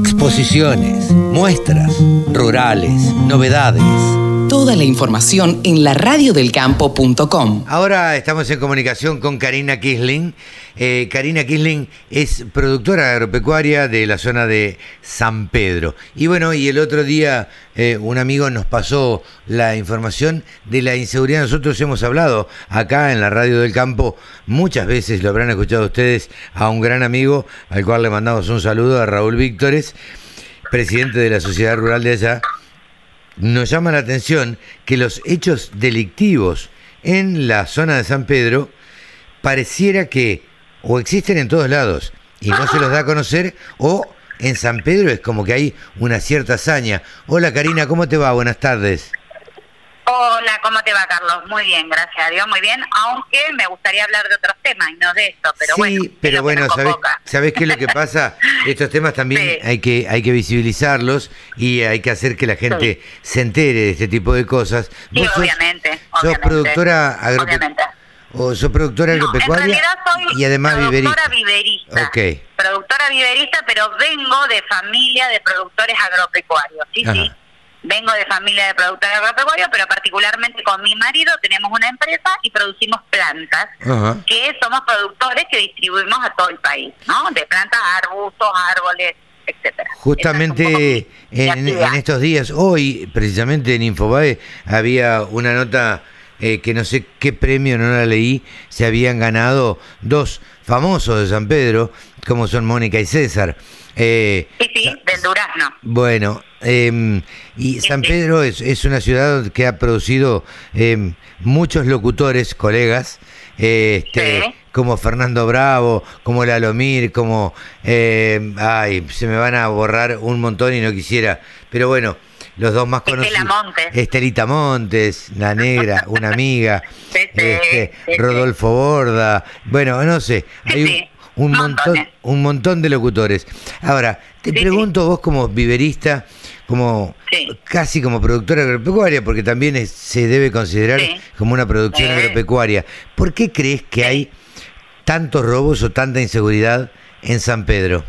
exposiciones, muestras, rurales, novedades. Toda la información en la laradiodelcampo.com. Ahora estamos en comunicación con Karina Kisling. Eh, Karina Kisling es productora agropecuaria de la zona de San Pedro. Y bueno, y el otro día eh, un amigo nos pasó la información de la inseguridad. Nosotros hemos hablado acá en la radio del campo muchas veces, lo habrán escuchado ustedes, a un gran amigo al cual le mandamos un saludo, a Raúl Víctores, presidente de la Sociedad Rural de allá nos llama la atención que los hechos delictivos en la zona de San Pedro pareciera que o existen en todos lados y no se los da a conocer o en San Pedro es como que hay una cierta hazaña. Hola Karina, ¿cómo te va? Buenas tardes. Hola, ¿cómo te va, Carlos? Muy bien, gracias a Dios, muy bien. Aunque me gustaría hablar de otros temas y no de esto, pero sí, bueno. pero bueno, ¿sabes, ¿sabes qué es lo que pasa? Estos temas también hay, que, hay que visibilizarlos y hay que hacer que la gente se entere de este tipo de cosas. Sí, obviamente, sos, productora agropecuaria. ¿O sos productora agropecuaria? en realidad soy y además productora viverista. viverista. Productora viverista, pero vengo de familia de productores agropecuarios. Sí, sí vengo de familia de productores agropecuarios, pero particularmente con mi marido tenemos una empresa y producimos plantas, que somos productores que distribuimos a todo el país, ¿no? De plantas, arbustos, árboles, etcétera. Justamente en, estos días, hoy precisamente en Infobae había una nota eh, que no sé qué premio, no la leí, se habían ganado dos famosos de San Pedro, como son Mónica y César. Eh, sí, sí, del Durazno. Bueno, eh, y San Pedro es, es, una ciudad que ha producido eh, muchos locutores, colegas, este, como Fernando Bravo, como Lalomir, como... Eh, ay, se me van a borrar un montón y no quisiera, pero bueno, los dos más conocidos. Montes. Estelita Montes, la negra, una amiga, este, Rodolfo Borda, bueno, no sé, hay un, montón, un montón de locutores. Ahora, te pregunto vos como viverista, como casi como productora agropecuaria, porque también se debe considerar como una producción agropecuaria. ¿Por qué crees que hay tantos robos o tanta inseguridad en San Pedro?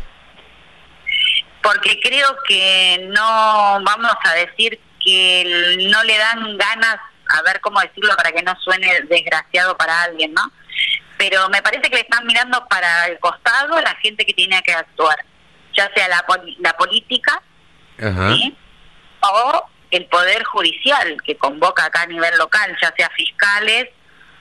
Porque creo que no, vamos a decir que no le dan ganas, a ver cómo decirlo para que no suene desgraciado para alguien, ¿no? Pero me parece que le están mirando para el costado la gente que tiene que actuar, ya sea la, la política, o el Poder Judicial, que convoca acá a nivel local, ya sea fiscales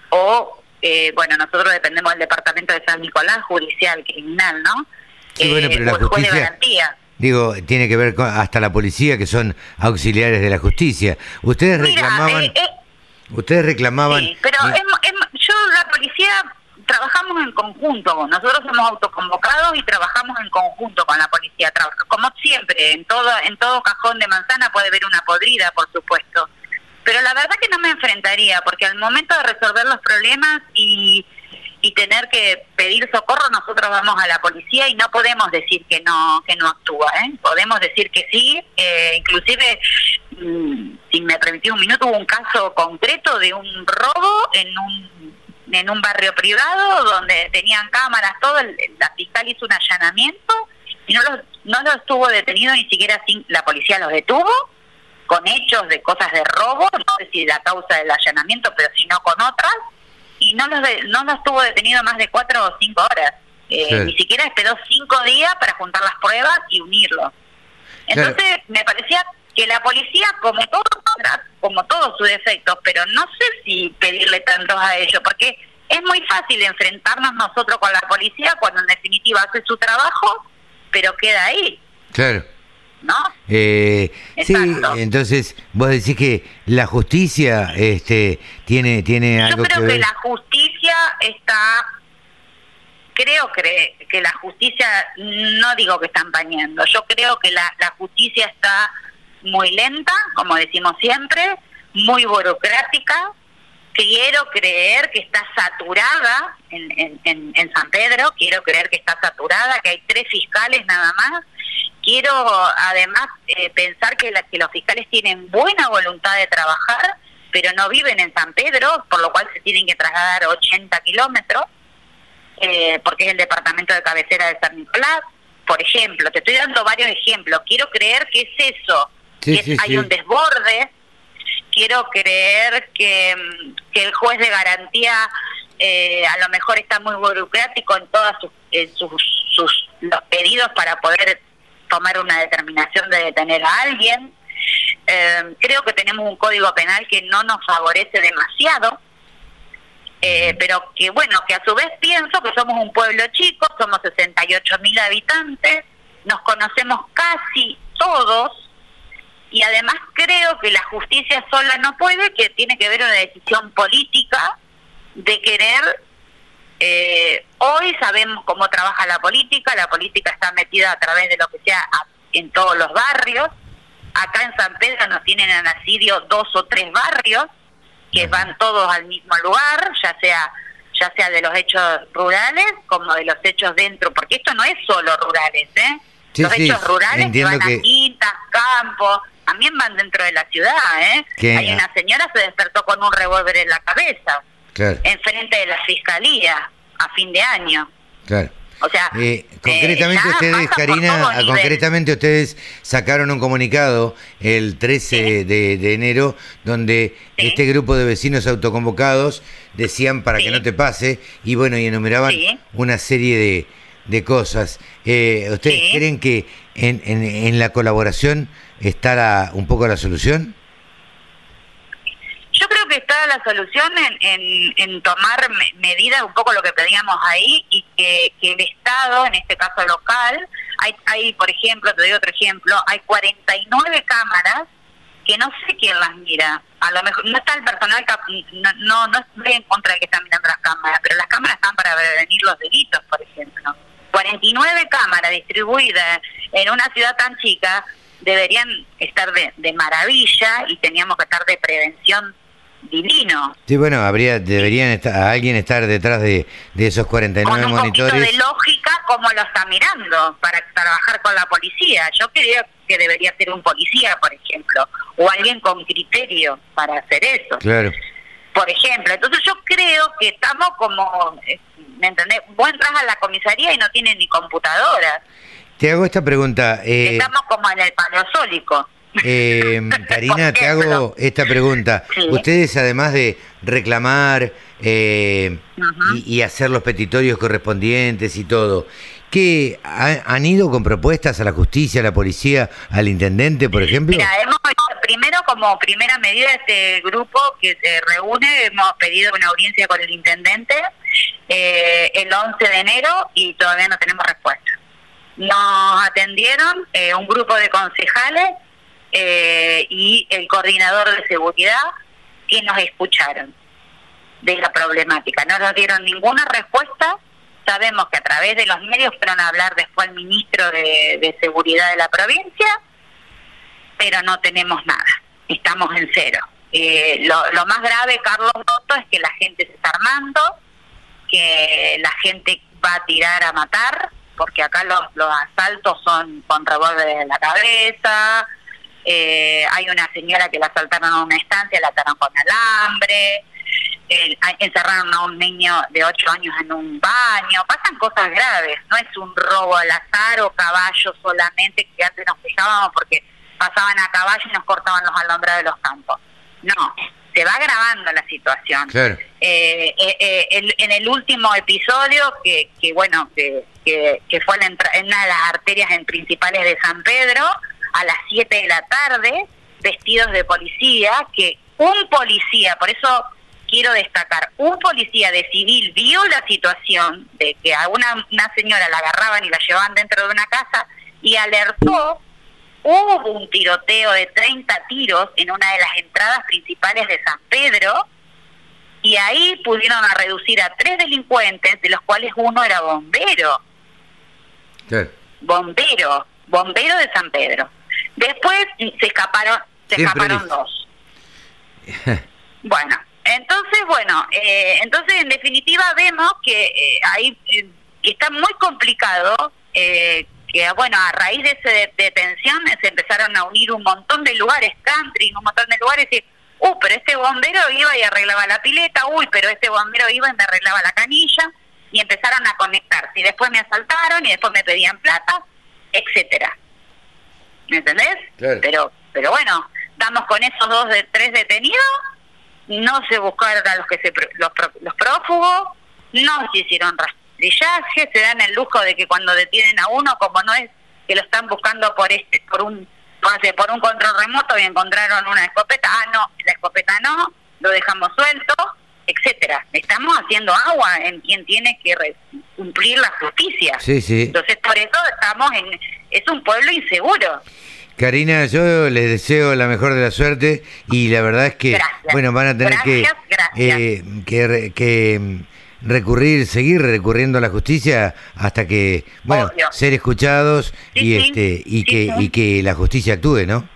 o, eh, bueno, nosotros dependemos del Departamento de San Nicolás, judicial, criminal, ¿no? Sí, bueno, pero la justicia... Digo, tiene que ver con hasta la policía, que son auxiliares de la justicia. Ustedes reclamaban... Eh, eh, ustedes reclamaban... Sí, pero yo la policía trabajamos en conjunto, nosotros somos autoconvocados y trabajamos en conjunto con la policía. Como siempre, en todo, en todo cajón de manzana puede haber una podrida, por supuesto. Pero la verdad que no me enfrentaría, porque al momento de resolver los problemas y, y tener que pedir socorro, nosotros vamos a la policía y no podemos decir que no que no actúa. ¿eh? Podemos decir que sí, eh, inclusive, mm, si me permitís un minuto, hubo un caso concreto de un robo en un en un barrio privado donde tenían cámaras, todo, la fiscal hizo un allanamiento y no los, no los estuvo detenido ni siquiera sin, la policía los detuvo con hechos de cosas de robo, no sé si la causa del allanamiento, pero si no con otras, y no los, no los estuvo detenido más de cuatro o cinco horas. Eh, ni siquiera esperó cinco días para juntar las pruebas y unirlos. Entonces, me parecía que la policía, como todo, como todos sus defectos, pero no sé si pedirle tantos a ellos, porque es muy fácil enfrentarnos nosotros con la policía cuando en definitiva hace su trabajo, pero queda ahí. Claro. ¿No? Eh, sí, entonces vos decís que la justicia este tiene tiene algo Yo creo que, que la justicia está creo que, que la justicia, no digo que está empañando, yo creo que la, la justicia está muy lenta, como decimos siempre, muy burocrática. Quiero creer que está saturada en, en, en, San Pedro, quiero creer que está saturada, que hay tres fiscales nada más. Quiero además eh, pensar que, la, que los fiscales tienen buena voluntad de trabajar, pero no viven en San Pedro, por lo cual se tienen que trasladar 80 kilómetros, eh, porque es el departamento de cabecera de San Nicolás. por ejemplo, te estoy dando varios ejemplos, quiero creer que es eso, que hay un desborde, quiero creer que, mm, que el juez de garantía eh, a lo mejor está muy burocrático en todos sus, sus, los pedidos para poder tomar una determinación de detener a alguien. Eh, creo que tenemos un código penal que no nos favorece demasiado, eh, pero que bueno, que a su vez pienso que somos un pueblo chico, somos 68 mil habitantes, nos conocemos casi todos y además creo que la justicia sola no puede, que tiene que ver una decisión política de querer eh, hoy sabemos cómo trabaja la política, la política está metida a través de lo que sea en todos los barrios. Acá en San Pedro nos tienen en asidio dos o tres barrios que van todos al mismo lugar, ya sea ya sea de los hechos rurales como de los hechos dentro, porque esto no es solo rurales, ¿eh? los hechos rurales que van a quintas, campos, también van dentro de la ciudad, ¿eh? Hay una señora se despertó con un revólver en la cabeza en frente de la fiscalía a fin de año. Claro. O sea, eh, concretamente eh, ustedes, Karina, concretamente ustedes sacaron un comunicado el 13 de, enero donde este grupo de vecinos autoconvocados decían para que no te pase y bueno, y enumeraban una serie de, de cosas. Eh, ¿Ustedes creen que en, en, en la colaboración está un poco la solución? que está la solución en, en, tomar medidas, un poco lo que pedíamos ahí, y que, el Estado, en este caso local, hay, hay, por ejemplo, te doy otro ejemplo, hay 49 cámaras que no sé quién las mira. A lo mejor no está el personal, no, no, no estoy en contra de que están mirando las cámaras, pero las cámaras están para prevenir los delitos, por ejemplo. 49 cámaras distribuidas en una ciudad tan chica deberían estar de, de maravilla y teníamos que estar de prevención divino. Sí, bueno, habría deberían estar, alguien estar detrás de, de esos 49 con un monitores. de lógica cómo lo está mirando para trabajar con la policía. Yo creo que debería ser un policía, por ejemplo, o alguien con criterio para hacer eso. Claro. Por ejemplo, entonces yo creo que estamos como, eh, ¿me entendés? Vos entras a la comisaría y no tienen ni computadora. Te hago esta pregunta. Eh... Estamos como en el paleozoico. Eh, Karina, te hago esta pregunta. Ustedes, además de reclamar eh, y, hacer los petitorios correspondientes y todo, ¿qué han ido con propuestas a la justicia, a la policía, al intendente, por ejemplo? Mira, hemos, primero, como primera medida de este grupo que se reúne, hemos pedido una audiencia con el intendente eh, el 11 de enero y todavía no tenemos respuesta. Nos atendieron eh, un grupo de concejales eh, y el coordinador de seguridad que nos escucharon de la problemática. No nos dieron ninguna respuesta. Sabemos que a través de los medios fueron a hablar después el ministro de, Seguridad de la provincia, pero no tenemos nada. Estamos en cero. Eh, lo, más grave, Carlos Noto, es que la gente se está armando, que la gente va a tirar a matar, porque acá los, los asaltos son con revólver en la cabeza, eh, hay una señora que la asaltaron a una estancia, la ataron con alambre, encerraron a un niño de 8 años en un baño, pasan cosas graves, no es un robo al azar o caballo solamente que antes nos fijábamos porque pasaban a caballo y nos cortaban los alambres de los campos. No, se va agravando la situación. Eh, eh, eh en el último episodio, que, que bueno, que, que, fue en, en una de las arterias en principales de San Pedro, a las 7 de la tarde, vestidos de policía, que un policía, por eso quiero destacar, un policía de civil vio la situación de que a una, una señora la agarraban y la llevaban dentro de una casa y alertó, hubo un tiroteo de 30 tiros en una de las entradas principales de San Pedro, y ahí pudieron a reducir a tres delincuentes, de los cuales uno era bombero. Bombero, bombero de San Pedro. Después se escaparon, se escaparon dos. bueno, entonces, bueno, eh, entonces en definitiva vemos que eh, ahí eh, está muy complicado que, bueno, a raíz de esa detención se empezaron a unir un montón de lugares, country, un montón de lugares y, uh, pero este bombero iba y arreglaba la pileta, uy, pero este bombero iba y me arreglaba la canilla y empezaron a conectarse y después me asaltaron y después me pedían plata etcétera. ¿Me entendés? Claro. Pero, pero bueno, estamos con esos dos de tres detenidos, no se buscaron a los que se los, los prófugos, no se hicieron rastrillaje, se dan el lujo de que cuando detienen a uno, como no es que lo están buscando por este, por un, no sé, por un control remoto y encontraron una escopeta, ah no, la escopeta no, lo dejamos suelto, etcétera. Estamos haciendo agua en quien tiene que re- cumplir la justicia. Sí, sí. Entonces por eso estamos en, es un pueblo inseguro. Karina, yo les deseo la mejor de la suerte y la verdad es que, Gracias. bueno, van a tener Gracias, que, gracias. eh, que, que, recurrir, seguir recurriendo a la justicia hasta que, bueno, Obvio. ser escuchados Sí, y este y Sí, que sí. y que la justicia actúe, ¿no?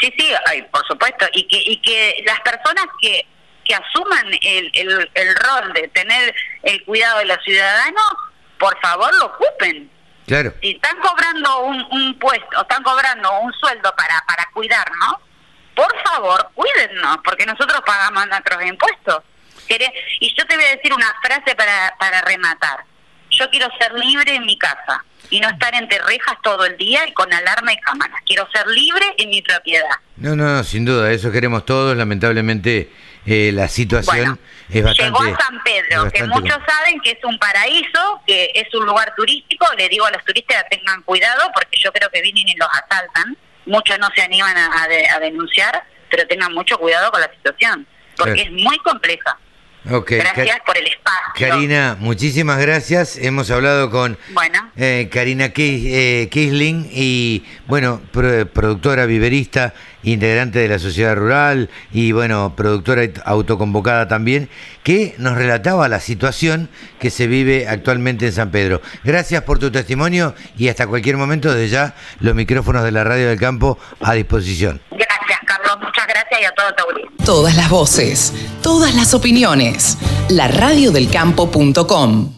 Sí, sí, ay, por supuesto. Y que, y que las personas que, que asuman el, el, el rol de tener el cuidado de los ciudadanos, por favor lo ocupen. Claro. Si están cobrando un, un puesto, están cobrando un sueldo para, para cuidarnos, por favor, cuídennos, porque nosotros pagamos nuestros impuestos. Y yo te voy a decir una frase para, para rematar. Yo quiero ser libre en mi casa y no estar entre rejas todo el día y con alarma y cámaras. Quiero ser libre en mi propiedad. No, no, no, sin duda, eso queremos todos. Lamentablemente eh, la situación Bueno, es bastante. llegó a San Pedro, que muchos saben que es un paraíso, que es un lugar turístico. Le digo a los turistas que tengan cuidado porque yo creo que vienen y los asaltan. Muchos no se animan a, a de- a denunciar, pero tengan mucho cuidado con la situación, porque Claro. es muy compleja. Ok, Gracias por el espacio. Karina, muchísimas gracias. Hemos hablado con Bueno, eh, Karina eh, Kisling y, bueno, pro- productora viverista, integrante de la sociedad rural y, bueno, productora aut- autoconvocada también, que nos relataba la situación que se vive actualmente en San Pedro. Gracias por tu testimonio y hasta cualquier momento, desde ya, los micrófonos de la Radio del Campo a disposición. gracias Todas las voces, todas las opiniones. La radiodelcampo.com.